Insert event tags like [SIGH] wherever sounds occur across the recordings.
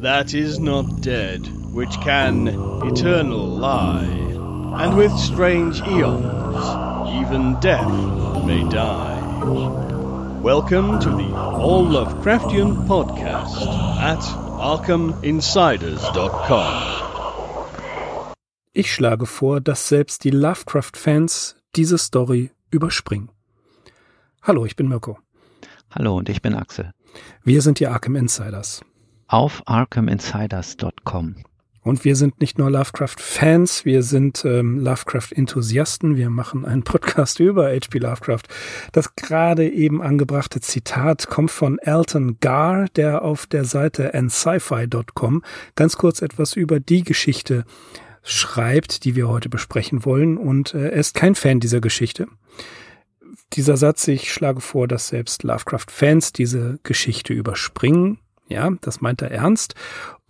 that is not dead, which can eternal lie, and with strange eons, even death may die. Welcome to the All Lovecraftian Podcast at ArkhamInsiders.com. Ich schlage vor, dass selbst die Lovecraft-Fans diese Story überspringen. Hallo, ich bin Mirko. Hallo und ich bin Axel. Wir sind die Arkham Insiders. Auf arkhaminsiders.com. Und wir sind nicht nur Lovecraft-Fans, wir sind ähm, Lovecraft-Enthusiasten. Wir machen einen Podcast über H.P. Lovecraft. Das gerade eben angebrachte Zitat kommt von Elton Gar, der auf der Seite nsci-fi.com ganz kurz etwas über die Geschichte schreibt, die wir heute besprechen wollen. Und äh, er ist kein Fan dieser Geschichte. Dieser Satz, ich schlage vor, dass selbst Lovecraft-Fans diese Geschichte überspringen. Ja, das meint er ernst.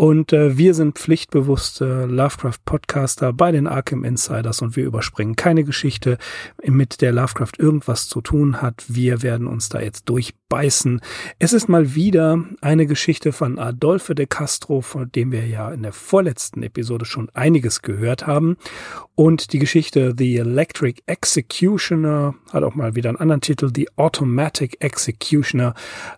Und äh, wir sind pflichtbewusste Lovecraft-Podcaster bei den Arkham Insiders und wir überspringen keine Geschichte, mit der Lovecraft irgendwas zu tun hat. Wir werden uns da jetzt durchbeißen. Es ist mal wieder eine Geschichte von Adolfo de Castro, von dem wir ja in der vorletzten Episode schon einiges gehört haben. Und die Geschichte The Electric Executioner hat auch mal wieder einen anderen Titel, The Automatic Executioner.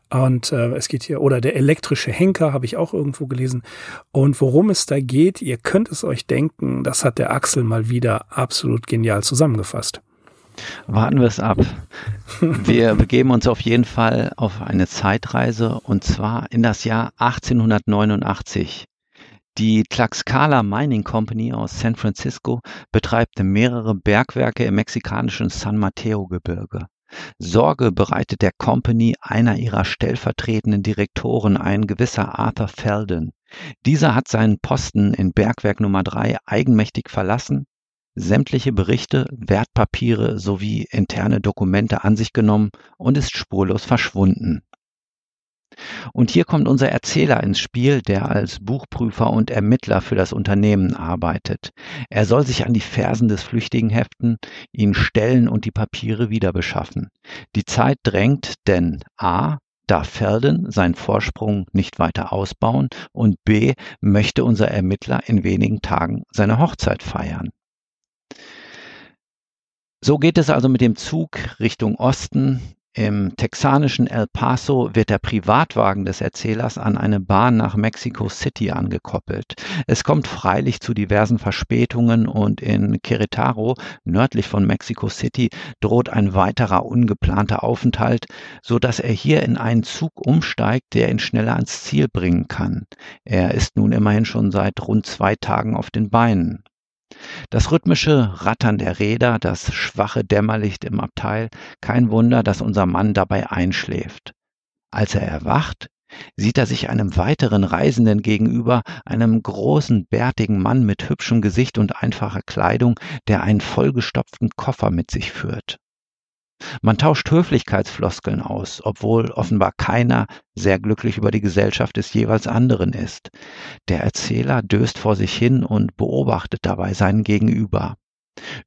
Und äh, es geht hier, oder der elektrische Henker habe ich auch irgendwo gelesen. Und worum es da geht, ihr könnt es euch denken, das hat der Axel mal wieder absolut genial zusammengefasst. Warten wir es ab. Wir [LAUGHS] begeben uns auf jeden Fall auf eine Zeitreise und zwar in das Jahr 1889. Die Tlaxcala Mining Company aus San Francisco betreibt mehrere Bergwerke im mexikanischen San Mateo Gebirge. Sorge bereitet der Company einer ihrer stellvertretenden Direktoren, ein gewisser Arthur Felden. Dieser hat seinen Posten in Bergwerk Nummer 3 eigenmächtig verlassen, sämtliche Berichte, Wertpapiere sowie interne Dokumente an sich genommen und ist spurlos verschwunden. Und hier kommt unser Erzähler ins Spiel, der als Buchprüfer und Ermittler für das Unternehmen arbeitet. Er soll sich an die Fersen des Flüchtigen heften, ihn stellen und die Papiere wieder beschaffen. Die Zeit drängt, denn a darf Felden seinen Vorsprung nicht weiter ausbauen und b möchte unser Ermittler in wenigen Tagen seine Hochzeit feiern. So geht es also mit dem Zug Richtung Osten. Im texanischen El Paso wird der Privatwagen des Erzählers an eine Bahn nach Mexico City angekoppelt. Es kommt freilich zu diversen Verspätungen und in Querétaro, nördlich von Mexico City, droht ein weiterer ungeplanter Aufenthalt, so dass er hier in einen Zug umsteigt, der ihn schneller ans Ziel bringen kann. Er ist nun immerhin schon seit rund zwei Tagen auf den Beinen. Das rhythmische Rattern der Räder, das schwache Dämmerlicht im Abteil, kein Wunder, dass unser Mann dabei einschläft. Als er erwacht, sieht er sich einem weiteren Reisenden gegenüber, einem großen, bärtigen Mann mit hübschem Gesicht und einfacher Kleidung, der einen vollgestopften Koffer mit sich führt. Man tauscht Höflichkeitsfloskeln aus, obwohl offenbar keiner sehr glücklich über die Gesellschaft des jeweils anderen ist. Der Erzähler döst vor sich hin und beobachtet dabei seinen Gegenüber.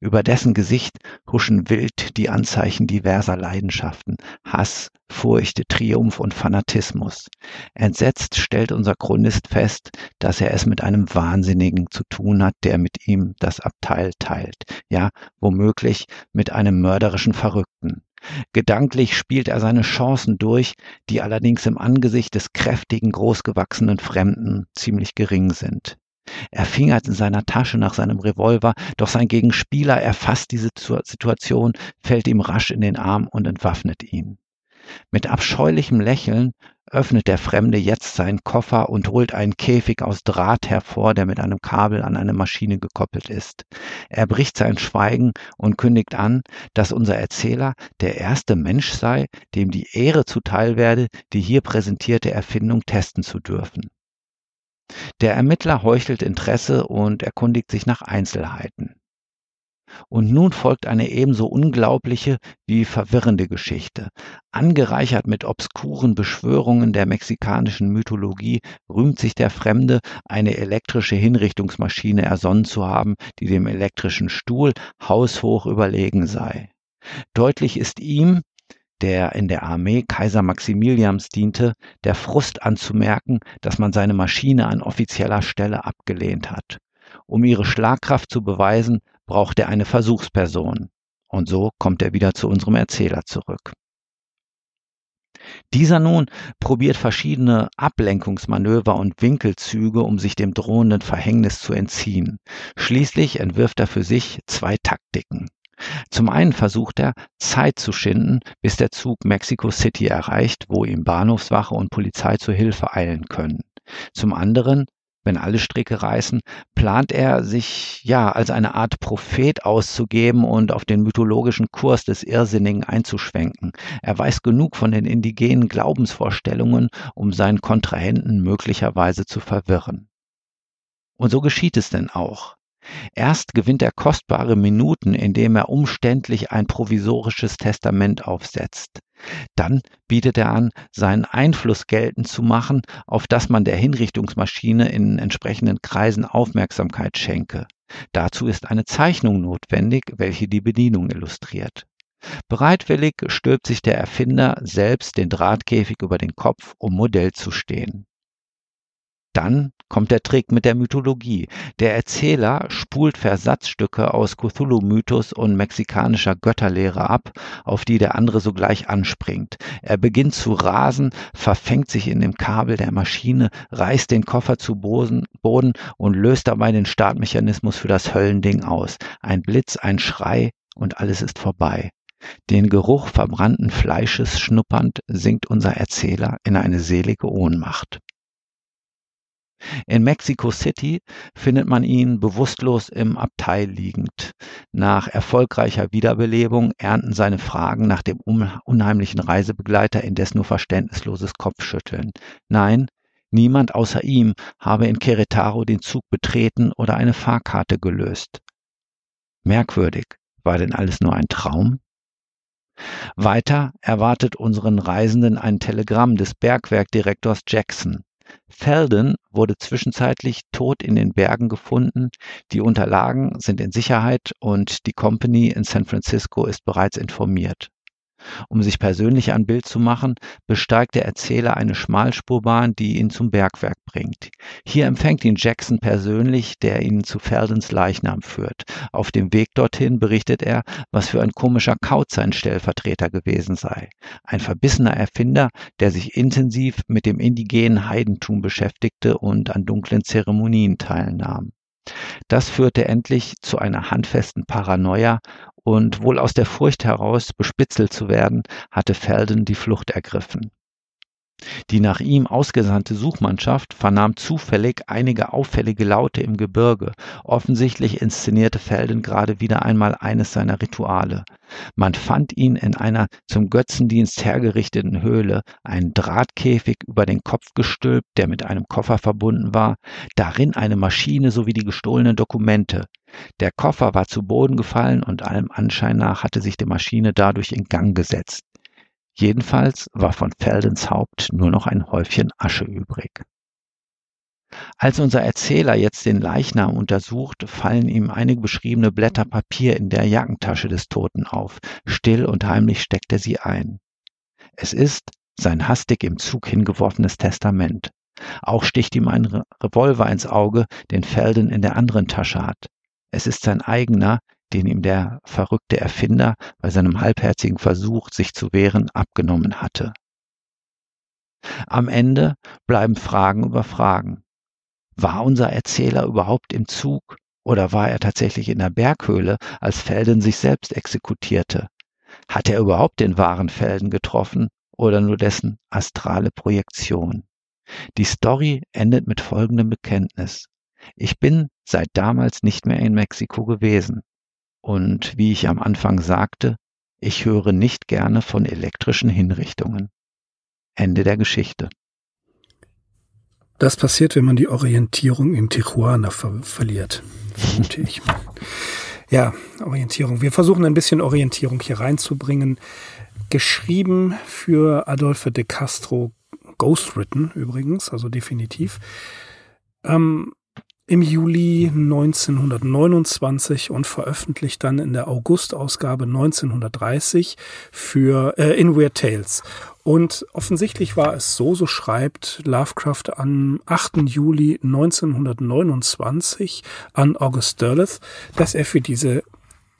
Über dessen Gesicht huschen wild die Anzeichen diverser Leidenschaften, Hass, Furcht, Triumph und Fanatismus. Entsetzt stellt unser Chronist fest, dass er es mit einem Wahnsinnigen zu tun hat, der mit ihm das Abteil teilt, ja, womöglich mit einem mörderischen Verrückten. Gedanklich spielt er seine Chancen durch, die allerdings im Angesicht des kräftigen, großgewachsenen Fremden ziemlich gering sind. Er fingert in seiner Tasche nach seinem Revolver, doch sein Gegenspieler erfasst diese Situation, fällt ihm rasch in den Arm und entwaffnet ihn. Mit abscheulichem Lächeln öffnet der Fremde jetzt seinen Koffer und holt einen Käfig aus Draht hervor, der mit einem Kabel an eine Maschine gekoppelt ist. Er bricht sein Schweigen und kündigt an, dass unser Erzähler der erste Mensch sei, dem die Ehre zuteil werde, die hier präsentierte Erfindung testen zu dürfen. Der Ermittler heuchelt Interesse und erkundigt sich nach Einzelheiten. Und nun folgt eine ebenso unglaubliche wie verwirrende Geschichte. Angereichert mit obskuren Beschwörungen der mexikanischen Mythologie rühmt sich der Fremde, eine elektrische Hinrichtungsmaschine ersonnen zu haben, die dem elektrischen Stuhl haushoch überlegen sei. Deutlich ist ihm, der in der Armee Kaiser Maximilians diente, der Frust anzumerken, dass man seine Maschine an offizieller Stelle abgelehnt hat. Um ihre Schlagkraft zu beweisen, braucht er eine Versuchsperson. Und so kommt er wieder zu unserem Erzähler zurück. Dieser nun probiert verschiedene Ablenkungsmanöver und Winkelzüge, um sich dem drohenden Verhängnis zu entziehen. Schließlich entwirft er für sich zwei Taktiken. Zum einen versucht er, Zeit zu schinden, bis der Zug Mexico City erreicht, wo ihm Bahnhofswache und Polizei zur Hilfe eilen können. Zum anderen wenn alle Stricke reißen, plant er sich ja als eine Art Prophet auszugeben und auf den mythologischen Kurs des Irrsinnigen einzuschwenken. Er weiß genug von den indigenen Glaubensvorstellungen, um seinen Kontrahenten möglicherweise zu verwirren. Und so geschieht es denn auch. Erst gewinnt er kostbare Minuten, indem er umständlich ein provisorisches Testament aufsetzt. Dann bietet er an, seinen Einfluss geltend zu machen, auf das man der Hinrichtungsmaschine in entsprechenden Kreisen Aufmerksamkeit schenke. Dazu ist eine Zeichnung notwendig, welche die Bedienung illustriert. Bereitwillig stülpt sich der Erfinder selbst den Drahtkäfig über den Kopf, um Modell zu stehen. Dann kommt der Trick mit der Mythologie. Der Erzähler spult Versatzstücke aus Cthulhu-Mythos und mexikanischer Götterlehre ab, auf die der andere sogleich anspringt. Er beginnt zu rasen, verfängt sich in dem Kabel der Maschine, reißt den Koffer zu Boden und löst dabei den Startmechanismus für das Höllending aus. Ein Blitz, ein Schrei und alles ist vorbei. Den Geruch verbrannten Fleisches schnuppernd sinkt unser Erzähler in eine selige Ohnmacht. In Mexico City findet man ihn bewusstlos im Abteil liegend. Nach erfolgreicher Wiederbelebung ernten seine Fragen nach dem unheimlichen Reisebegleiter indes nur verständnisloses Kopfschütteln. Nein, niemand außer ihm habe in Querétaro den Zug betreten oder eine Fahrkarte gelöst. Merkwürdig, war denn alles nur ein Traum? Weiter erwartet unseren Reisenden ein Telegramm des Bergwerkdirektors Jackson. Felden wurde zwischenzeitlich tot in den Bergen gefunden, die Unterlagen sind in Sicherheit und die Company in San Francisco ist bereits informiert um sich persönlich ein Bild zu machen, besteigt der Erzähler eine Schmalspurbahn, die ihn zum Bergwerk bringt. Hier empfängt ihn Jackson persönlich, der ihn zu Feldens Leichnam führt. Auf dem Weg dorthin berichtet er, was für ein komischer Kauz sein Stellvertreter gewesen sei. Ein verbissener Erfinder, der sich intensiv mit dem indigenen Heidentum beschäftigte und an dunklen Zeremonien teilnahm. Das führte endlich zu einer handfesten Paranoia und wohl aus der Furcht heraus, bespitzelt zu werden, hatte Felden die Flucht ergriffen. Die nach ihm ausgesandte Suchmannschaft vernahm zufällig einige auffällige Laute im Gebirge. Offensichtlich inszenierte Felden gerade wieder einmal eines seiner Rituale. Man fand ihn in einer zum Götzendienst hergerichteten Höhle, einen Drahtkäfig über den Kopf gestülpt, der mit einem Koffer verbunden war, darin eine Maschine sowie die gestohlenen Dokumente. Der Koffer war zu Boden gefallen und allem Anschein nach hatte sich die Maschine dadurch in Gang gesetzt. Jedenfalls war von Feldens Haupt nur noch ein Häufchen Asche übrig. Als unser Erzähler jetzt den Leichnam untersucht, fallen ihm einige beschriebene Blätter Papier in der Jackentasche des Toten auf. Still und heimlich steckt er sie ein. Es ist sein hastig im Zug hingeworfenes Testament. Auch sticht ihm ein Revolver ins Auge, den Felden in der anderen Tasche hat. Es ist sein eigener, den ihm der verrückte Erfinder bei seinem halbherzigen Versuch, sich zu wehren, abgenommen hatte. Am Ende bleiben Fragen über Fragen. War unser Erzähler überhaupt im Zug oder war er tatsächlich in der Berghöhle, als Felden sich selbst exekutierte? Hat er überhaupt den wahren Felden getroffen oder nur dessen astrale Projektion? Die Story endet mit folgendem Bekenntnis. Ich bin seit damals nicht mehr in Mexiko gewesen. Und wie ich am Anfang sagte, ich höre nicht gerne von elektrischen Hinrichtungen. Ende der Geschichte. Das passiert, wenn man die Orientierung im Tijuana ver verliert, ich. Ja, Orientierung. Wir versuchen ein bisschen Orientierung hier reinzubringen. Geschrieben für Adolfo de Castro, ghostwritten übrigens, also definitiv. Ähm, im Juli 1929 und veröffentlicht dann in der Augustausgabe 1930 für äh, In Weird Tales. Und offensichtlich war es so, so schreibt Lovecraft am 8. Juli 1929 an August Derleth, dass er für diese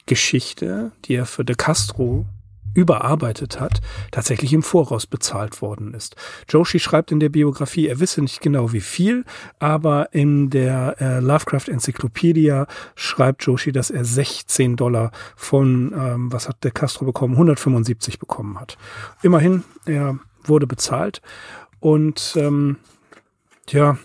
Geschichte, die er für De Castro überarbeitet hat, tatsächlich im Voraus bezahlt worden ist. Joshi schreibt in der Biografie, er wisse nicht genau wie viel, aber in der äh, Lovecraft Encyclopedia schreibt Joshi, dass er 16 Dollar von, ähm, was hat der Castro bekommen, 175 bekommen hat. Immerhin, er wurde bezahlt und ähm, ja,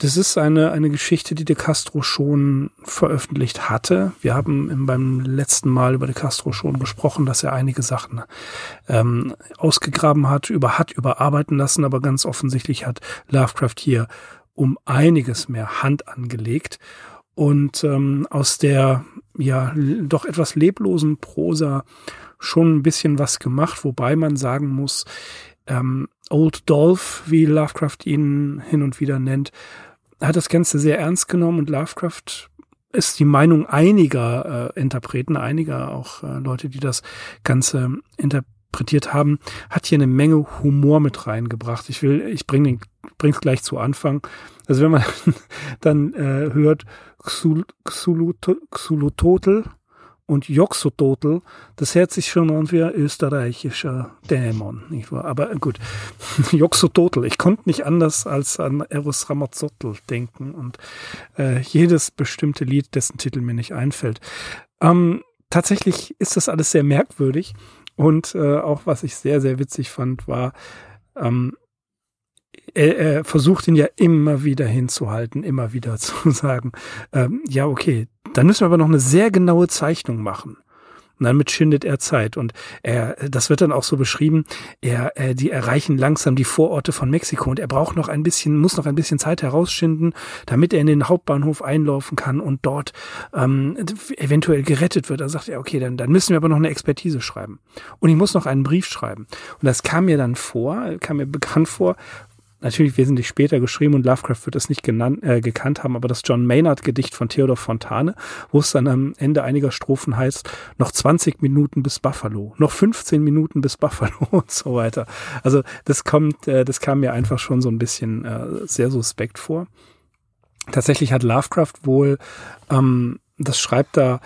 das ist eine, eine Geschichte, die De Castro schon veröffentlicht hatte. Wir haben beim letzten Mal über De Castro schon gesprochen, dass er einige Sachen ähm, ausgegraben hat, über hat überarbeiten lassen, aber ganz offensichtlich hat Lovecraft hier um einiges mehr Hand angelegt und ähm, aus der ja doch etwas leblosen Prosa schon ein bisschen was gemacht, wobei man sagen muss, ähm, Old Dolph, wie Lovecraft ihn hin und wieder nennt, hat das Ganze sehr ernst genommen und Lovecraft ist die Meinung einiger äh, Interpreten, einiger auch äh, Leute, die das Ganze interpretiert haben, hat hier eine Menge Humor mit reingebracht. Ich will, ich bringe den, bring's gleich zu Anfang. Also wenn man [LAUGHS] dann äh, hört Xulutotl, Xulutotl und Joxototl, das hört sich schon an wie ein österreichischer Dämon, nicht wahr? Aber gut, [LAUGHS] Joxototl, ich konnte nicht anders als an Eros Ramazottl denken und äh, jedes bestimmte Lied, dessen Titel mir nicht einfällt. Ähm, tatsächlich ist das alles sehr merkwürdig und äh, auch was ich sehr, sehr witzig fand, war, ähm, er, er versucht ihn ja immer wieder hinzuhalten, immer wieder [LAUGHS] zu sagen, ähm, ja, okay, dann müssen wir aber noch eine sehr genaue Zeichnung machen. Und damit schindet er Zeit. Und er, das wird dann auch so beschrieben, er, er, die erreichen langsam die Vororte von Mexiko und er braucht noch ein bisschen, muss noch ein bisschen Zeit herausschinden, damit er in den Hauptbahnhof einlaufen kann und dort ähm, eventuell gerettet wird. Da sagt er, okay, dann, dann müssen wir aber noch eine Expertise schreiben. Und ich muss noch einen Brief schreiben. Und das kam mir dann vor, kam mir bekannt vor, natürlich wesentlich später geschrieben und Lovecraft wird es nicht genannt, äh, gekannt haben, aber das John Maynard Gedicht von Theodor Fontane, wo es dann am Ende einiger Strophen heißt, noch 20 Minuten bis Buffalo, noch 15 Minuten bis Buffalo [LAUGHS] und so weiter. Also das kommt, äh, das kam mir einfach schon so ein bisschen äh, sehr suspekt vor. Tatsächlich hat Lovecraft wohl, ähm, das schreibt da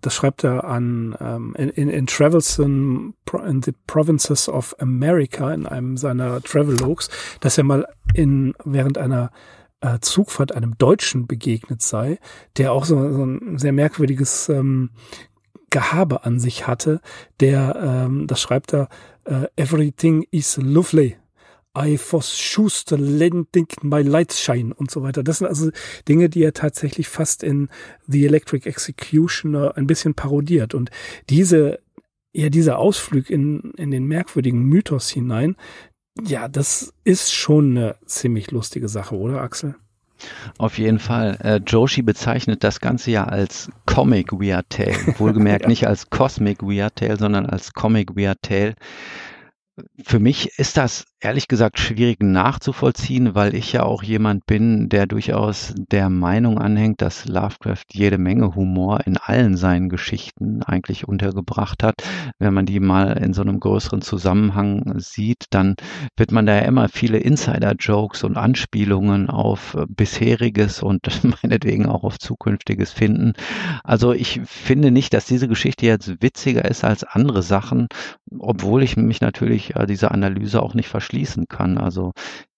das schreibt er an ähm, in, in, in Travels in, the Provinces of America in einem seiner Travelogues, dass er mal in während einer äh, Zugfahrt einem Deutschen begegnet sei, der auch so, so ein sehr merkwürdiges ähm, Gehabe an sich hatte, der, ähm, das schreibt er, uh, everything is lovely. I was Schuster lending my light shine und so weiter. Das sind also Dinge, die er tatsächlich fast in The Electric Executioner ein bisschen parodiert. Und diese, ja, dieser Ausflug in, in den merkwürdigen Mythos hinein, ja, das ist schon eine ziemlich lustige Sache, oder Axel? Auf jeden Fall. Äh, Joshi bezeichnet das Ganze ja als Comic Weird Tale. [LAUGHS] Wohlgemerkt ja. nicht als Cosmic Weird Tale, sondern als Comic Weird Tale. Für mich ist das ehrlich gesagt schwierig nachzuvollziehen, weil ich ja auch jemand bin, der durchaus der Meinung anhängt, dass Lovecraft jede Menge Humor in allen seinen Geschichten eigentlich untergebracht hat. Wenn man die mal in so einem größeren Zusammenhang sieht, dann wird man da ja immer viele Insider-Jokes und Anspielungen auf bisheriges und [LAUGHS] meinetwegen auch auf zukünftiges finden. Also ich finde nicht, dass diese Geschichte jetzt witziger ist als andere Sachen, obwohl ich mich natürlich äh, dieser Analyse auch nicht verstehe schließen kann. Also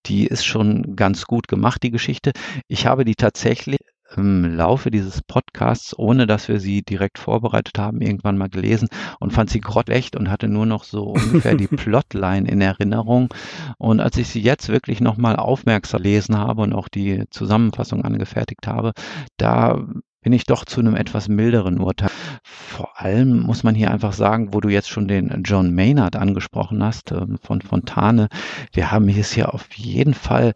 die ist schon ganz gut gemacht, die Geschichte. Ich habe die tatsächlich im Laufe dieses Podcasts, ohne dass wir sie direkt vorbereitet haben, irgendwann mal gelesen und fand sie grottecht und hatte nur noch so ungefähr die [LAUGHS] Plotline in Erinnerung. Und als ich sie jetzt wirklich nochmal aufmerksam lesen habe und auch die Zusammenfassung angefertigt habe, da bin ich doch zu einem etwas milderen Urteil. Vor allem muss man hier einfach sagen, wo du jetzt schon den John Maynard angesprochen hast ähm, von Fontane. Wir haben es hier auf jeden Fall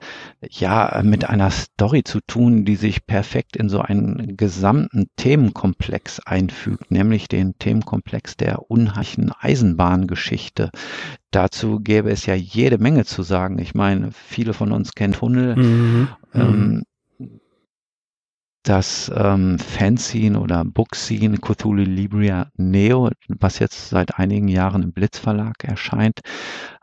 ja mit einer Story zu tun, die sich perfekt in so einen gesamten Themenkomplex einfügt, nämlich den Themenkomplex der unheimlichen Eisenbahngeschichte. Dazu gäbe es ja jede Menge zu sagen. Ich meine, viele von uns kennen Tunnel. Mhm. Ähm, das ähm, Fanzine oder Bookscene Cthulhu Libria Neo, was jetzt seit einigen Jahren im Blitz Verlag erscheint,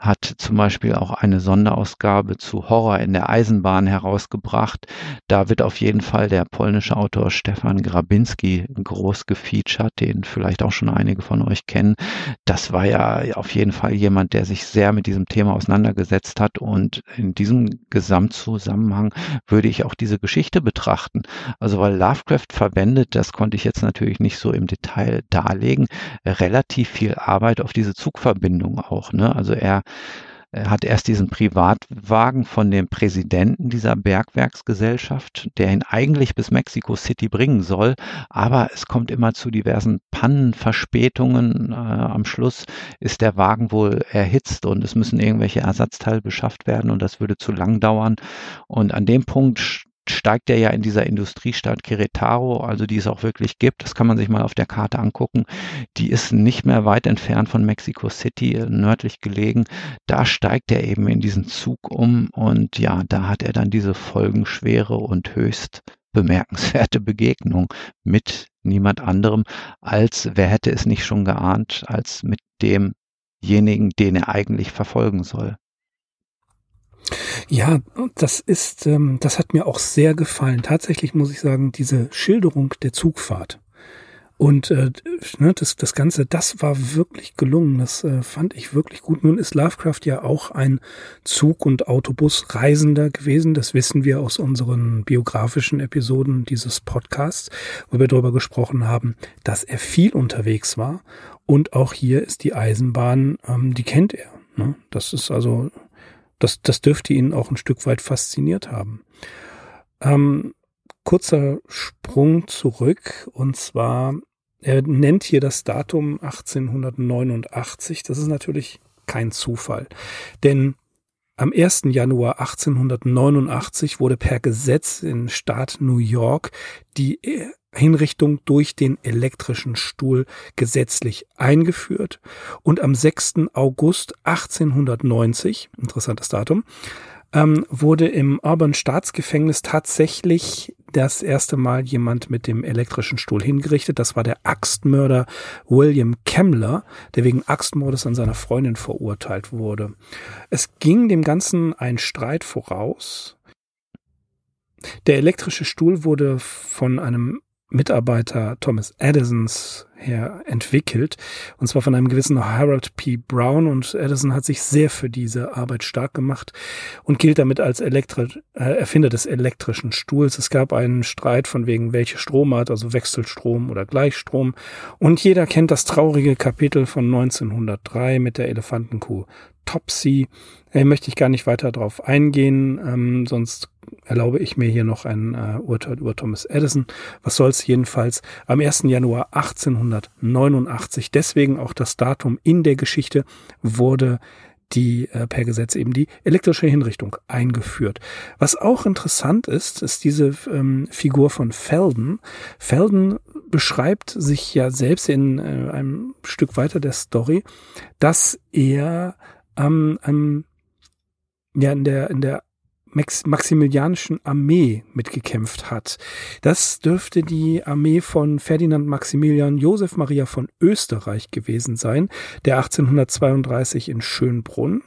hat zum Beispiel auch eine Sonderausgabe zu Horror in der Eisenbahn herausgebracht. Da wird auf jeden Fall der polnische Autor Stefan Grabinski groß gefeatured, den vielleicht auch schon einige von euch kennen. Das war ja auf jeden Fall jemand, der sich sehr mit diesem Thema auseinandergesetzt hat und in diesem Gesamtzusammenhang würde ich auch diese Geschichte betrachten. Also weil Lovecraft verwendet, das konnte ich jetzt natürlich nicht so im Detail darlegen, relativ viel Arbeit auf diese Zugverbindung auch. Ne? Also er er hat erst diesen Privatwagen von dem Präsidenten dieser Bergwerksgesellschaft, der ihn eigentlich bis Mexico City bringen soll, aber es kommt immer zu diversen Pannen, Verspätungen. Äh, am Schluss ist der Wagen wohl erhitzt und es müssen irgendwelche Ersatzteile beschafft werden und das würde zu lang dauern. Und an dem Punkt steigt er ja in dieser Industriestadt Querétaro, also die es auch wirklich gibt. Das kann man sich mal auf der Karte angucken. Die ist nicht mehr weit entfernt von Mexico City, äh, nördlich gelegen. Da steigt er eben in diesen Zug um und ja, da hat er dann diese folgenschwere und höchst bemerkenswerte [LAUGHS] Begegnung mit niemand anderem als, wer hätte es nicht schon geahnt, als mit demjenigen, den er eigentlich verfolgen soll. Ja, das ist, ähm, das hat mir auch sehr gefallen. Tatsächlich muss ich sagen, diese Schilderung der Zugfahrt. Und äh, ne, das, das Ganze, das war wirklich gelungen. Das äh, fand ich wirklich gut. Nun ist Lovecraft ja auch ein Zug- und Autobusreisender gewesen. Das wissen wir aus unseren biografischen Episoden dieses Podcasts, wo wir darüber gesprochen haben, dass er viel unterwegs war. Und auch hier ist die Eisenbahn, ähm, die kennt er. Ne? Das ist also das, das dürfte ihn auch ein Stück weit fasziniert haben. Ähm, kurzer Sprung zurück und zwar, er nennt hier das Datum 1889. Das ist natürlich kein Zufall, denn am 1. Januar 1889 wurde per Gesetz in Staat New York die Hinrichtung durch den elektrischen Stuhl gesetzlich eingeführt und am 6. August 1890, interessantes Datum, ähm, wurde im Auburn Staatsgefängnis tatsächlich das erste Mal jemand mit dem elektrischen Stuhl hingerichtet. Das war der Axtmörder William Kemmler, der wegen Axtmordes an seiner Freundin verurteilt wurde. Es ging dem Ganzen ein Streit voraus. Der elektrische Stuhl wurde von einem Mitarbeiter Thomas Edisons her entwickelt, und zwar von einem gewissen Harold P. Brown. Und Edison hat sich sehr für diese Arbeit stark gemacht und gilt damit als Elektri äh, Erfinder des elektrischen Stuhls. Es gab einen Streit von wegen, welche Stromart, also Wechselstrom oder Gleichstrom. Und jeder kennt das traurige Kapitel von 1903 mit der Elefantenkuh Topsy. Äh, möchte ich gar nicht weiter darauf eingehen, ähm, sonst erlaube ich mir hier noch ein äh, Urteil über Thomas Edison. Was soll's jedenfalls? Am 1. Januar 1889, deswegen auch das Datum in der Geschichte, wurde die äh, per Gesetz eben die elektrische Hinrichtung eingeführt. Was auch interessant ist, ist diese ähm, Figur von Felden. Felden beschreibt sich ja selbst in äh, einem Stück weiter der Story, dass er ähm, ähm, ja in der in der Max Maximilianischen Armee mitgekämpft hat. Das dürfte die Armee von Ferdinand Maximilian Josef Maria von Österreich gewesen sein, der 1832 in Schönbrunn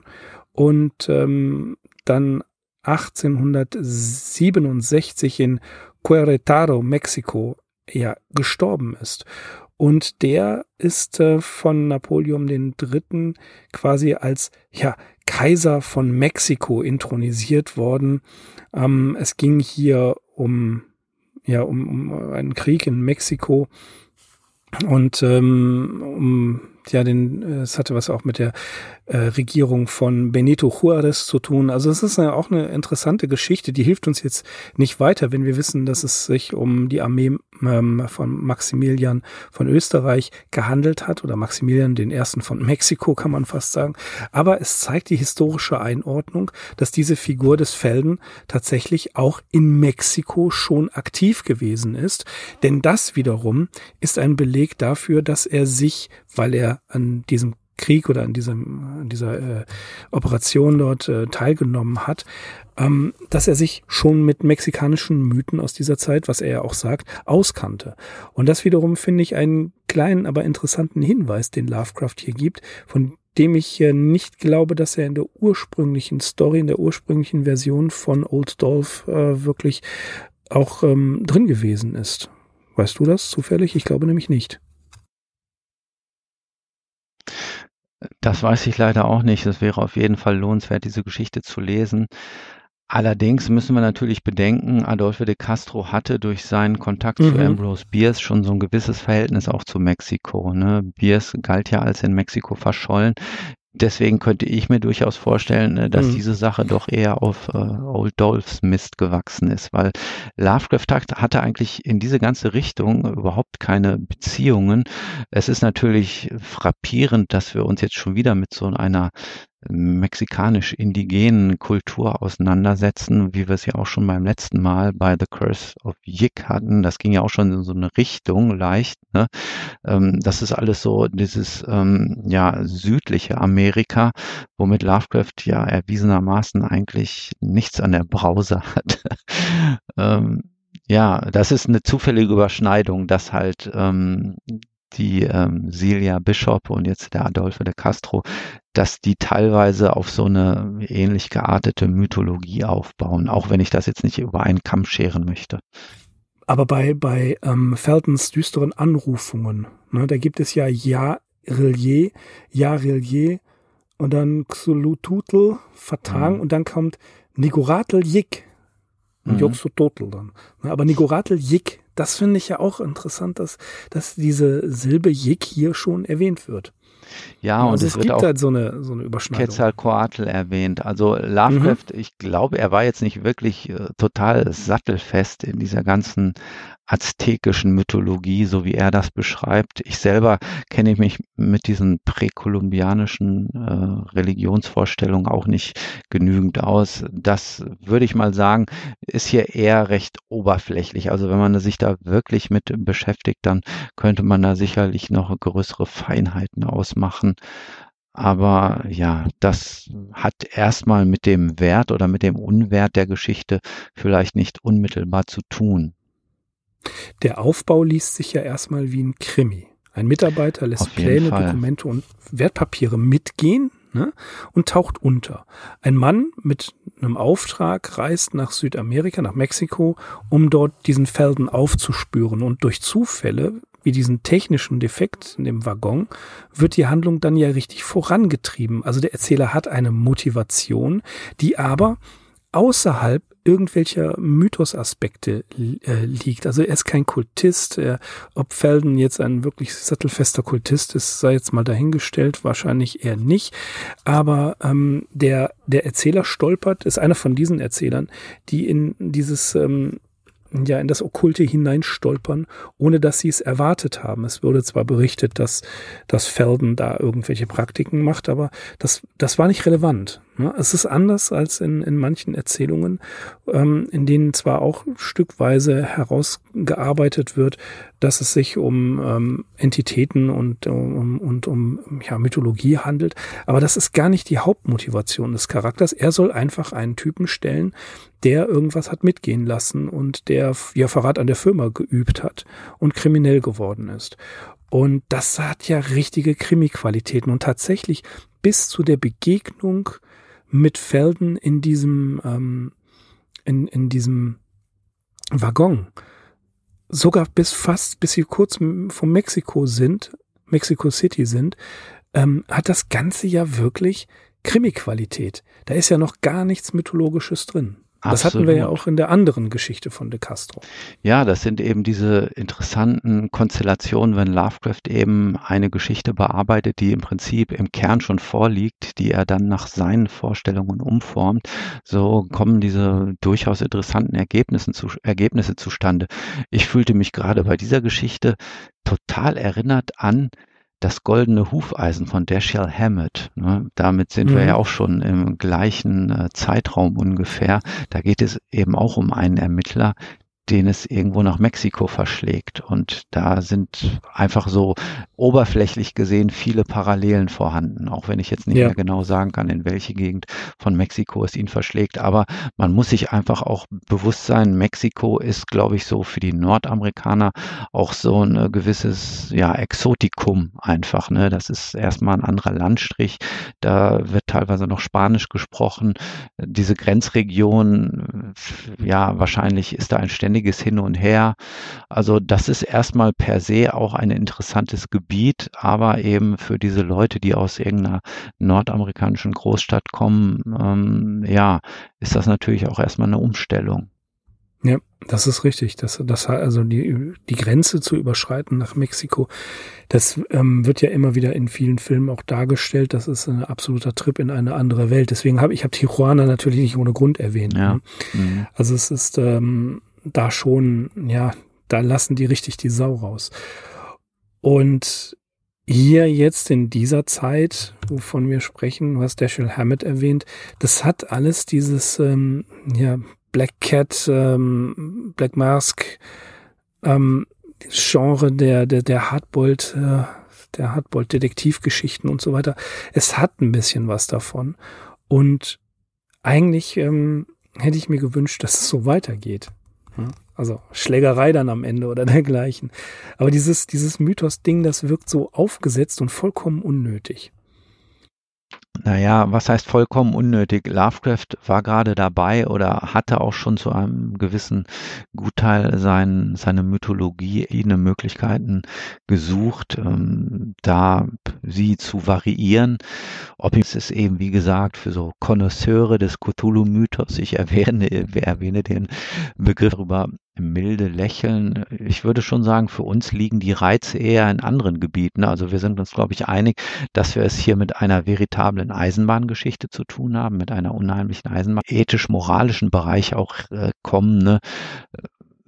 und ähm, dann 1867 in Querétaro, Mexiko, ja, gestorben ist. Und der ist äh, von Napoleon III. quasi als ja, Kaiser von Mexiko intronisiert worden. Ähm, es ging hier um, ja, um, um einen Krieg in Mexiko und ähm, um ja, den, äh, es hatte was auch mit der äh, Regierung von Benito Juarez zu tun. Also es ist ja auch eine interessante Geschichte, die hilft uns jetzt nicht weiter, wenn wir wissen, dass es sich um die Armee ähm, von Maximilian von Österreich gehandelt hat oder Maximilian den ersten von Mexiko, kann man fast sagen. Aber es zeigt die historische Einordnung, dass diese Figur des Felden tatsächlich auch in Mexiko schon aktiv gewesen ist. Denn das wiederum ist ein Beleg dafür, dass er sich, weil er an diesem Krieg oder an diesem, an dieser äh, Operation dort äh, teilgenommen hat, ähm, dass er sich schon mit mexikanischen Mythen aus dieser Zeit, was er ja auch sagt, auskannte. Und das wiederum finde ich einen kleinen, aber interessanten Hinweis, den Lovecraft hier gibt, von dem ich nicht glaube, dass er in der ursprünglichen Story, in der ursprünglichen Version von Old Dolph äh, wirklich auch ähm, drin gewesen ist. Weißt du das zufällig? Ich glaube nämlich nicht. Das weiß ich leider auch nicht. Es wäre auf jeden Fall lohnenswert, diese Geschichte zu lesen. Allerdings müssen wir natürlich bedenken, Adolfo de Castro hatte durch seinen Kontakt mhm. zu Ambrose Bierce schon so ein gewisses Verhältnis auch zu Mexiko. Ne? Bierce galt ja als in Mexiko verschollen deswegen könnte ich mir durchaus vorstellen, äh, dass mhm. diese Sache doch eher auf äh, Old Dolphs Mist gewachsen ist, weil Lovecraft hatte eigentlich in diese ganze Richtung überhaupt keine Beziehungen. Es ist natürlich frappierend, dass wir uns jetzt schon wieder mit so einer mexikanisch-indigenen Kultur auseinandersetzen, wie wir es ja auch schon beim letzten Mal bei The Curse of Yik hatten. Das ging ja auch schon in so eine Richtung leicht. Ne? Ähm, das ist alles so dieses ähm, ja südliche Amerika, womit Lovecraft ja erwiesenermaßen eigentlich nichts an der Brause hat. [LAUGHS] ähm, ja, das ist eine zufällige Überschneidung, dass halt ähm, die ähm, Celia Bishop und jetzt der Adolfo de Castro, dass die teilweise auf so eine ähnlich geartete Mythologie aufbauen, auch wenn ich das jetzt nicht über einen Kamm scheren möchte. Aber bei, bei ähm, Feltons düsteren Anrufungen, ne, da gibt es ja Ja Rillier, Ja Rillier und dann Xulututl, Vertang mhm. und dann kommt Nigoratel Yik. Mhm. Joxototl dann. Ne, aber Nigoratel Yik, das finde ich ja auch interessant, dass, dass diese Silbe Yik hier schon erwähnt wird. Ja, und also es, es gibt halt so eine, so eine Überschneidung. Quetzalcoatl erwähnt. Also Lovecraft, mhm. ich glaube, er war jetzt nicht wirklich äh, total sattelfest in dieser ganzen aztekischen Mythologie, so wie er das beschreibt. Ich selber kenne mich mit diesen präkolumbianischen äh, Religionsvorstellungen auch nicht genügend aus. Das würde ich mal sagen, ist hier eher recht oberflächlich. Also wenn man sich da wirklich mit beschäftigt, dann könnte man da sicherlich noch größere Feinheiten ausmachen. Aber ja, das hat erstmal mit dem Wert oder mit dem Unwert der Geschichte vielleicht nicht unmittelbar zu tun. Der Aufbau liest sich ja erstmal wie ein Krimi. Ein Mitarbeiter lässt Pläne, Fall. Dokumente und Wertpapiere mitgehen ne, und taucht unter. Ein Mann mit einem Auftrag reist nach Südamerika, nach Mexiko, um dort diesen Felden aufzuspüren. Und durch Zufälle, wie diesen technischen Defekt in dem Waggon, wird die Handlung dann ja richtig vorangetrieben. Also der Erzähler hat eine Motivation, die aber außerhalb irgendwelcher Mythosaspekte äh, liegt. Also er ist kein Kultist. Er, ob Felden jetzt ein wirklich sattelfester Kultist ist, sei jetzt mal dahingestellt. Wahrscheinlich eher nicht. Aber ähm, der, der Erzähler stolpert, ist einer von diesen Erzählern, die in dieses ähm, ja in das Okkulte hineinstolpern, ohne dass sie es erwartet haben. Es wurde zwar berichtet, dass, dass Felden da irgendwelche Praktiken macht, aber das, das war nicht relevant. Ne? Es ist anders als in, in manchen Erzählungen, ähm, in denen zwar auch stückweise herausgearbeitet wird, dass es sich um ähm, Entitäten und um, und um ja, Mythologie handelt, aber das ist gar nicht die Hauptmotivation des Charakters. Er soll einfach einen Typen stellen, der irgendwas hat mitgehen lassen und der ja Verrat an der Firma geübt hat und kriminell geworden ist. Und das hat ja richtige Krimi-Qualitäten und tatsächlich bis zu der Begegnung mit Felden in diesem, ähm, in, in diesem Waggon. Sogar bis fast, bis sie kurz vom Mexiko sind, Mexico City sind, ähm, hat das Ganze ja wirklich Krimi-Qualität. Da ist ja noch gar nichts Mythologisches drin. Das hatten wir ja auch in der anderen Geschichte von De Castro. Ja, das sind eben diese interessanten Konstellationen, wenn Lovecraft eben eine Geschichte bearbeitet, die im Prinzip im Kern schon vorliegt, die er dann nach seinen Vorstellungen umformt. So kommen diese durchaus interessanten Ergebnisse, zu, Ergebnisse zustande. Ich fühlte mich gerade bei dieser Geschichte total erinnert an das goldene Hufeisen von Dashiell Hammett. Ne? Damit sind mhm. wir ja auch schon im gleichen äh, Zeitraum ungefähr. Da geht es eben auch um einen Ermittler, den es irgendwo nach Mexiko verschlägt. Und da sind einfach so oberflächlich gesehen viele Parallelen vorhanden, auch wenn ich jetzt nicht ja. mehr genau sagen kann, in welche Gegend von Mexiko es ihn verschlägt. Aber man muss sich einfach auch bewusst sein, Mexiko ist, glaube ich, so für die Nordamerikaner auch so ein gewisses ja, Exotikum einfach. Ne? Das ist erstmal ein anderer Landstrich. Da wird teilweise noch Spanisch gesprochen. Diese Grenzregion, ja, wahrscheinlich ist da ein ständiges Hin und Her. Also das ist erstmal per se auch ein interessantes Gebiet, aber eben für diese Leute, die aus irgendeiner nordamerikanischen Großstadt kommen, ähm, ja, ist das natürlich auch erstmal eine Umstellung. Ja, das ist richtig. Das, das also die, die Grenze zu überschreiten nach Mexiko, das ähm, wird ja immer wieder in vielen Filmen auch dargestellt. Das ist ein absoluter Trip in eine andere Welt. Deswegen habe ich habe Tijuana natürlich nicht ohne Grund erwähnt. Ja. Ne? Mhm. Also es ist ähm, da schon, ja, da lassen die richtig die Sau raus. Und hier jetzt in dieser Zeit, wovon wir sprechen, hast Dashiell Hammett erwähnt, das hat alles dieses ähm, ja, Black Cat, ähm, Black Mask, ähm, Genre der, der, der Hardbolt, äh, der Hardbolt-Detektivgeschichten und so weiter. Es hat ein bisschen was davon. Und eigentlich ähm, hätte ich mir gewünscht, dass es so weitergeht. Also Schlägerei dann am Ende oder [LAUGHS] dergleichen. Aber dieses, dieses Mythos-Ding, das wirkt so aufgesetzt und vollkommen unnötig. Naja, was heißt vollkommen unnötig? Lovecraft war gerade dabei oder hatte auch schon zu einem gewissen Gutteil sein, seine Mythologie, eine Möglichkeiten gesucht, ähm, da sie zu variieren. Ob es ist eben, wie gesagt, für so Konnoisseure des Cthulhu-Mythos, ich erwähne, [LAUGHS] erwähne den Begriff darüber milde Lächeln. Ich würde schon sagen, für uns liegen die Reize eher in anderen Gebieten. Also wir sind uns, glaube ich, einig, dass wir es hier mit einer veritablen Eisenbahngeschichte zu tun haben, mit einer unheimlichen Eisenbahn, ethisch-moralischen Bereich auch äh, kommen.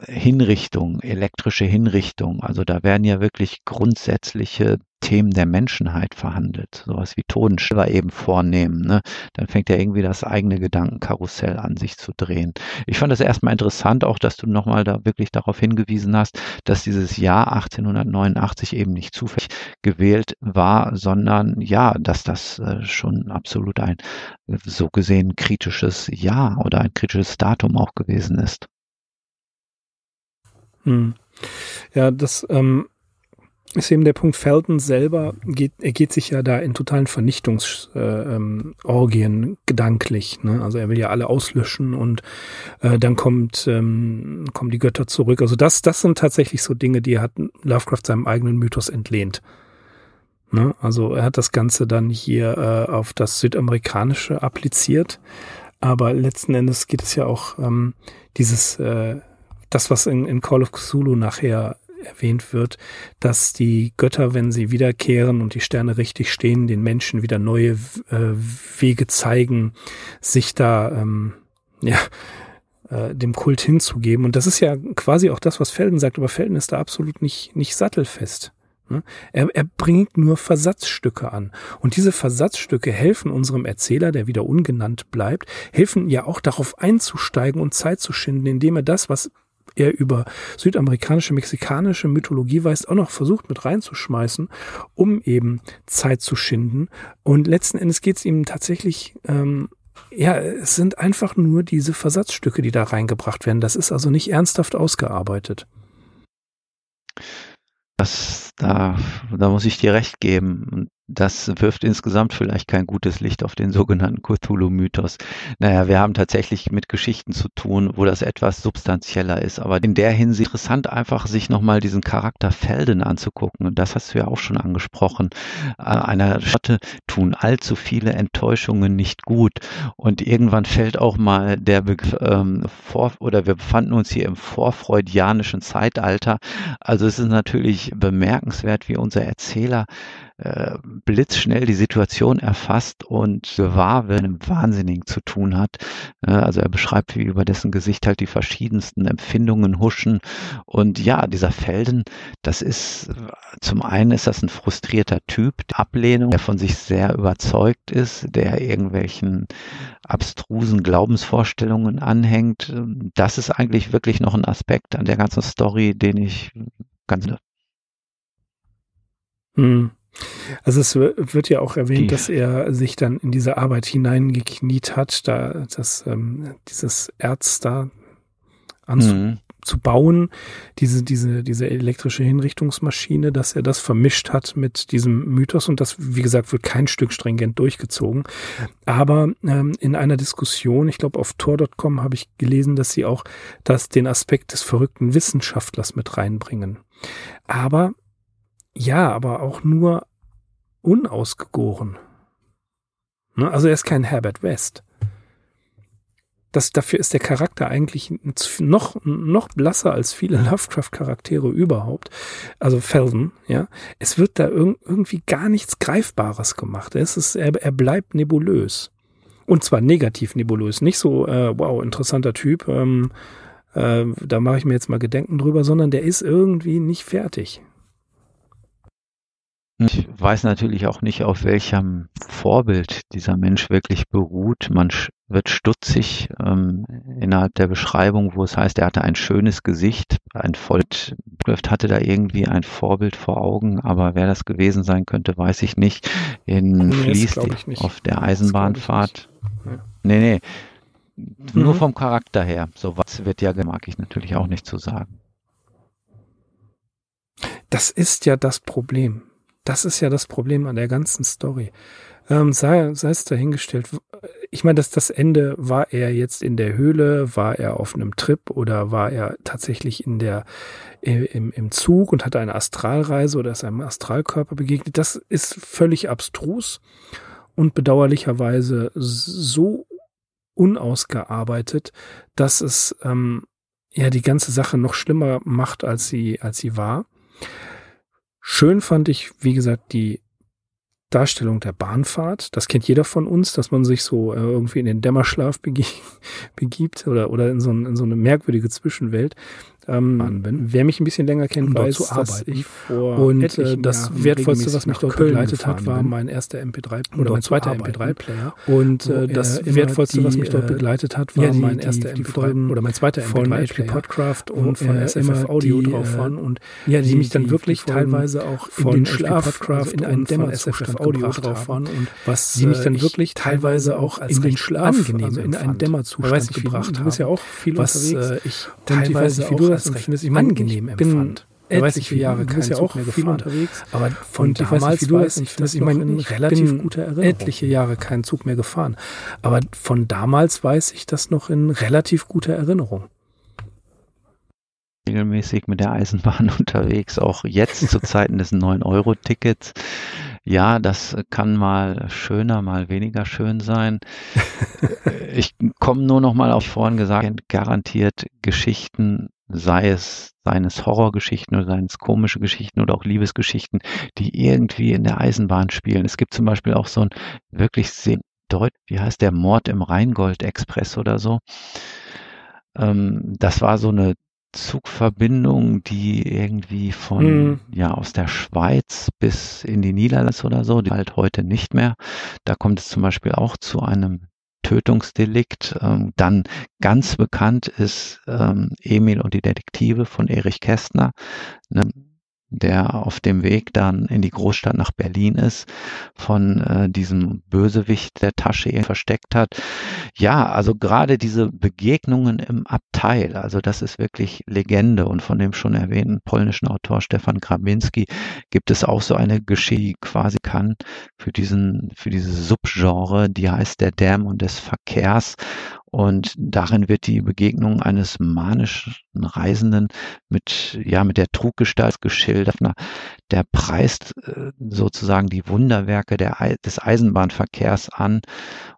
Hinrichtung, elektrische Hinrichtung. Also da werden ja wirklich grundsätzliche Themen der Menschheit verhandelt. Sowas wie Totenschiller eben vornehmen. Ne? Dann fängt ja irgendwie das eigene Gedankenkarussell an, sich zu drehen. Ich fand das erstmal interessant, auch dass du nochmal da wirklich darauf hingewiesen hast, dass dieses Jahr 1889 eben nicht zufällig gewählt war, sondern ja, dass das äh, schon absolut ein so gesehen kritisches Jahr oder ein kritisches Datum auch gewesen ist. Hm. Ja, das ähm, ist eben der Punkt. Felton selber geht, er geht sich ja da in totalen Vernichtungsorgien äh, ähm, gedanklich. Ne? Also er will ja alle auslöschen und äh, dann kommt ähm, kommen die Götter zurück. Also das, das sind tatsächlich so Dinge, die hat Lovecraft seinem eigenen Mythos entlehnt. Ne? Also er hat das Ganze dann hier äh, auf das Südamerikanische appliziert. Aber letzten Endes geht es ja auch ähm, dieses äh, das, was in, in Call of Cthulhu nachher erwähnt wird, dass die Götter, wenn sie wiederkehren und die Sterne richtig stehen, den Menschen wieder neue äh, Wege zeigen, sich da ähm, ja äh, dem Kult hinzugeben. Und das ist ja quasi auch das, was Felden sagt, aber Felden ist da absolut nicht, nicht sattelfest. Ne? Er, er bringt nur Versatzstücke an. Und diese Versatzstücke helfen unserem Erzähler, der wieder ungenannt bleibt, helfen ja auch darauf einzusteigen und Zeit zu schinden, indem er das, was er über südamerikanische, mexikanische Mythologie weiß, auch noch versucht mit reinzuschmeißen, um eben Zeit zu schinden. Und letzten Endes geht es ihm tatsächlich, ähm, ja, es sind einfach nur diese Versatzstücke, die da reingebracht werden. Das ist also nicht ernsthaft ausgearbeitet. Das, da, da muss ich dir recht geben das wirft insgesamt vielleicht kein gutes Licht auf den sogenannten Cthulhu-Mythos. Naja, wir haben tatsächlich mit Geschichten zu tun, wo das etwas substanzieller ist. Aber in der Hinsicht interessant einfach, sich nochmal diesen Charakter Felden anzugucken. Und das hast du ja auch schon angesprochen. Einer Schotte tun allzu viele Enttäuschungen nicht gut. Und irgendwann fällt auch mal der Begriff ähm, vor, oder wir befanden uns hier im vorfreudianischen Zeitalter. Also es ist natürlich bemerkenswert, bemerkenswert, wie unser Erzähler äh, blitzschnell die Situation erfasst und gewahr mit einem Wahnsinnigen zu tun hat. Äh, also er beschreibt, wie über dessen Gesicht halt die verschiedensten Empfindungen huschen. Und ja, dieser Felden, das ist, zum einen ist das ein frustrierter Typ, Ablehnung, der von sich sehr überzeugt ist, der irgendwelchen abstrusen Glaubensvorstellungen anhängt. Das ist eigentlich wirklich noch ein Aspekt an der ganzen Story, den ich ganz hm. Also es wird ja auch erwähnt, dass er sich dann in diese Arbeit hineingekniet hat, da das ähm, dieses Erz da anzubauen, mhm. diese diese diese elektrische Hinrichtungsmaschine, dass er das vermischt hat mit diesem Mythos und das wie gesagt wird kein Stück stringent durchgezogen. Aber ähm, in einer Diskussion, ich glaube auf tor.com habe ich gelesen, dass sie auch das den Aspekt des verrückten Wissenschaftlers mit reinbringen. Aber ja, aber auch nur unausgegoren. Ne? Also er ist kein Herbert West. Das, dafür ist der Charakter eigentlich noch, noch blasser als viele [LAUGHS] Lovecraft-Charaktere überhaupt. Also Felden, ja. Es wird da irg irgendwie gar nichts Greifbares gemacht. Es ist, er, er bleibt nebulös. Und zwar negativ nebulös. Nicht so, äh, wow, interessanter Typ, ähm, äh, da mache ich mir jetzt mal Gedenken drüber, sondern der ist irgendwie nicht fertig. Ich weiß natürlich auch nicht, auf welchem Vorbild dieser Mensch wirklich beruht. Man wird stutzig ähm, innerhalb der Beschreibung, wo es heißt, er hatte ein schönes Gesicht, ein Volk hatte da irgendwie ein Vorbild vor Augen, aber wer das gewesen sein könnte, weiß ich nicht. In nee, Fließ auf der Eisenbahnfahrt. Ja. Nee, nee. Mhm. Nur vom Charakter her. So was wird ja, mag ich natürlich auch nicht zu sagen. Das ist ja das Problem. Das ist ja das Problem an der ganzen Story. Ähm, sei, sei es dahingestellt. Ich meine, dass das Ende war er jetzt in der Höhle, war er auf einem Trip oder war er tatsächlich in der im, im Zug und hatte eine Astralreise oder ist einem Astralkörper begegnet. Das ist völlig abstrus und bedauerlicherweise so unausgearbeitet, dass es ähm, ja die ganze Sache noch schlimmer macht, als sie als sie war. Schön fand ich, wie gesagt, die Darstellung der Bahnfahrt. Das kennt jeder von uns, dass man sich so äh, irgendwie in den Dämmerschlaf [LAUGHS] begibt oder, oder in so, in so eine merkwürdige Zwischenwelt ähm. Wer mich ein bisschen länger kennt, weiß, zu dass ich vor und äh, das wertvollste, was mich dort Köln begleitet hat, war mein erster MP3 oder mein zweiter MP3-Player. Und äh, das wertvollste, was mich dort äh, begleitet hat, war ja, die, mein erster die, MP3 oder mein zweiter von HP Podcraft und von SFF Audio drauf waren und ja, die, mich dann wirklich teilweise auch in den Schlaf Podcraft in einen Dämmerzustand Audio drauf waren und was die mich dann wirklich teilweise auch in den Schlaf also in einen Dämmerzustand gebracht haben. Du bist ja auch viel unterwegs. Ich teilweise auch das empfindest, ich angenehm empfand. Ich weiß nicht, wie Jahre kein ja auch mehr viel unterwegs. Aber von und damals ich weiß ich, dass ich meine, ich relativ gute Erinnerung. etliche Jahre keinen Zug mehr gefahren. Aber von damals weiß ich das noch in relativ guter Erinnerung. Regelmäßig mit der Eisenbahn [LAUGHS] unterwegs, auch jetzt zu Zeiten des 9-Euro-Tickets. Ja, das kann mal schöner, mal weniger schön sein. [LAUGHS] ich komme nur noch mal auf vorhin gesagt, garantiert Geschichten sei es seines Horrorgeschichten oder seines komische Geschichten oder auch Liebesgeschichten, die irgendwie in der Eisenbahn spielen. Es gibt zum Beispiel auch so ein wirklich sehr deut, wie heißt der Mord im Rheingold Express oder so. Ähm, das war so eine Zugverbindung, die irgendwie von, mhm. ja, aus der Schweiz bis in die Niederlande oder so, die halt heute nicht mehr. Da kommt es zum Beispiel auch zu einem Tötungsdelikt. Ähm, dann ganz bekannt ist ähm, Emil und die Detektive von Erich Kästner. Ne? Der auf dem Weg dann in die Großstadt nach Berlin ist, von äh, diesem Bösewicht der Tasche versteckt hat. Ja, also gerade diese Begegnungen im Abteil, also das ist wirklich Legende und von dem schon erwähnten polnischen Autor Stefan Grabinski gibt es auch so eine Geschichte, die quasi kann für diesen, für diese Subgenre, die heißt der Dämon des Verkehrs Und darin wird die Begegnung eines manischen Reisenden mit, ja, mit der Truggestalt geschildert. Der preist äh, sozusagen die Wunderwerke der, des Eisenbahnverkehrs an.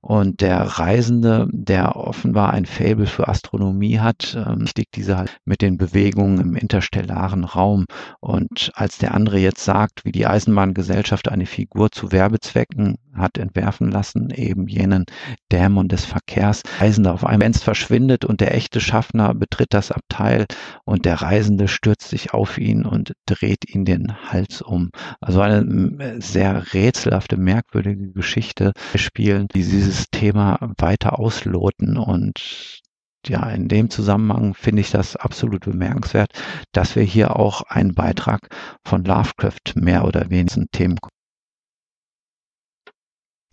Und der Reisende, der offenbar ein Faible für Astronomie hat, ähm, stieg diese halt mit den Bewegungen im interstellaren Raum. Und als der andere jetzt sagt, wie die Eisenbahngesellschaft eine Figur zu Werbezwecken hat entwerfen lassen, eben jenen Dämon des Verkehrs, Reisende auf einmal verschwindet und der echte Schaffner betritt das Abteil und der Reisende stürzt sich auf ihn und dreht ihn den Hals um. Also eine sehr rätselhafte, merkwürdige Geschichte spielen, die dieses Thema weiter ausloten und ja, in dem Zusammenhang finde ich das absolut bemerkenswert, dass wir hier auch einen Beitrag von Lovecraft mehr oder weniger Themen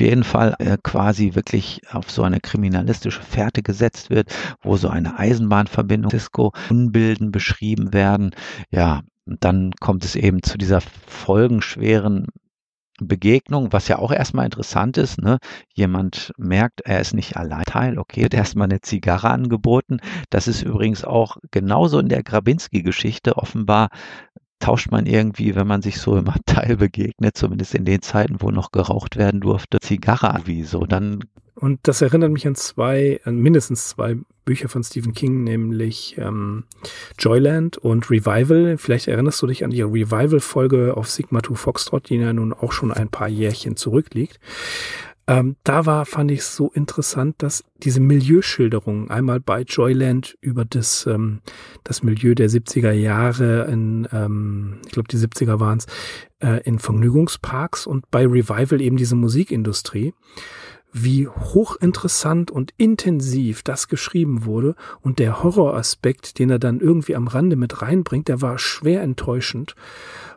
jeden Fall äh, quasi wirklich auf so eine kriminalistische Fährte gesetzt wird, wo so eine Eisenbahnverbindung Cisco Unbilden beschrieben werden. Ja, dann kommt es eben zu dieser folgenschweren Begegnung, was ja auch erstmal interessant ist. Ne? Jemand merkt, er ist nicht allein Teil, okay, wird erstmal eine Zigarre angeboten. Das ist übrigens auch genauso in der Grabinski-Geschichte offenbar tauscht man irgendwie, wenn man sich so im Abteil begegnet, zumindest in den Zeiten, wo noch geraucht werden durfte, Zigarre wie so, dann. Und das erinnert mich an zwei, an mindestens zwei Bücher von Stephen King, nämlich ähm, Joyland und Revival. Vielleicht erinnerst du dich an die Revival-Folge auf Sigma 2 Foxtrot, die ja nun auch schon ein paar Jährchen zurückliegt. Ähm, da war, fand ich es so interessant, dass diese Milieuschilderungen einmal bei Joyland über das, ähm, das Milieu der 70er Jahre in, ähm, ich glaube die 70er waren es, äh, in Vergnügungsparks und bei Revival eben diese Musikindustrie wie hochinteressant und intensiv das geschrieben wurde und der Horroraspekt, den er dann irgendwie am Rande mit reinbringt, der war schwer enttäuschend.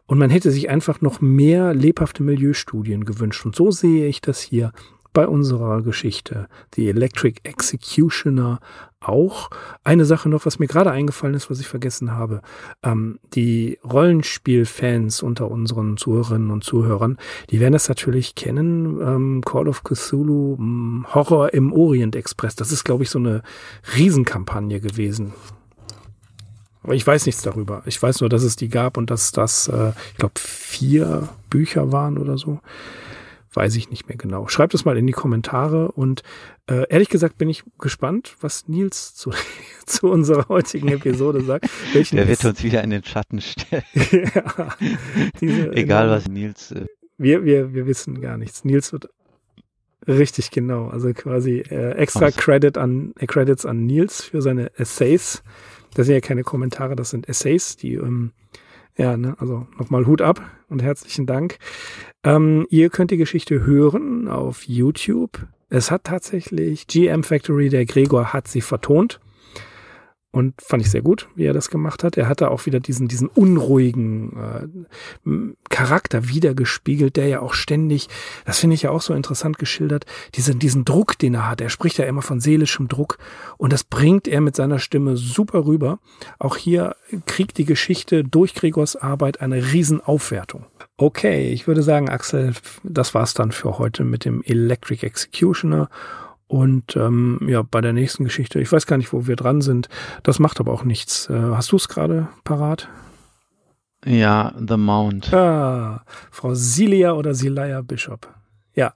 Und man hätte sich einfach noch mehr lebhafte Milieustudien gewünscht. Und so sehe ich das hier bei unserer Geschichte. The Electric Executioner auch. Eine Sache noch, was mir gerade eingefallen ist, was ich vergessen habe. Ähm, die Rollenspielfans unter unseren Zuhörerinnen und Zuhörern, die werden das natürlich kennen. Ähm, Call of Cthulhu Horror im Orient Express. Das ist, glaube ich, so eine Riesenkampagne gewesen. Aber ich weiß nichts darüber. Ich weiß nur, dass es die gab und dass das, äh, ich glaube, vier Bücher waren oder so. Weiß ich nicht mehr genau. Schreibt es mal in die Kommentare und äh, ehrlich gesagt bin ich gespannt, was Nils zu, [LAUGHS] zu unserer heutigen Episode sagt. [LAUGHS] Welchen Der wird uns wieder in den Schatten stellen. [LAUGHS] ja, diese, Egal was Nils. Äh wir, wir, wir wissen gar nichts. Nils wird richtig genau. Also quasi äh, extra Credit an, äh, Credits an Nils für seine Essays das sind ja keine Kommentare, das sind Essays, die, ähm, ja, ne, also nochmal Hut ab und herzlichen Dank. Ähm, ihr könnt die Geschichte hören auf YouTube. Es hat tatsächlich GM Factory, der Gregor hat sie vertont und fand ich sehr gut, wie er das gemacht hat. Er hatte auch wieder diesen, diesen unruhigen äh, Charakter wiedergespiegelt, der ja auch ständig, das finde ich ja auch so interessant geschildert, diesen, diesen Druck, den er hat. Er spricht ja immer von seelischem Druck und das bringt er mit seiner Stimme super rüber. Auch hier kriegt die Geschichte durch Gregors Arbeit eine Riesenaufwertung. Okay, ich würde sagen, Axel, das war's dann für heute mit dem Electric Executioner. Und ähm, ja, bei der nächsten Geschichte, ich weiß gar nicht, wo wir dran sind. Das macht aber auch nichts. Äh, hast du es gerade parat? Ja, The Mount. Ah, Frau Silia oder Silia Bishop. Ja,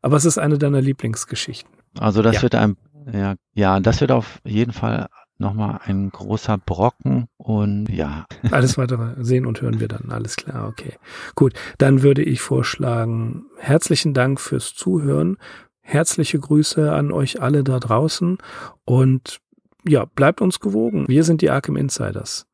aber es ist eine deiner Lieblingsgeschichten. Also das ja. wird ein, ja, ja, das wird auf jeden Fall nochmal ein großer Brocken und ja. [LAUGHS] Alles weitere sehen und hören wir dann. Alles klar, okay. Gut, dann würde ich vorschlagen, herzlichen Dank fürs Zuhören. Herzliche Grüße an euch alle da draußen und ja, bleibt uns gewogen. Wir sind die Arkham Insiders.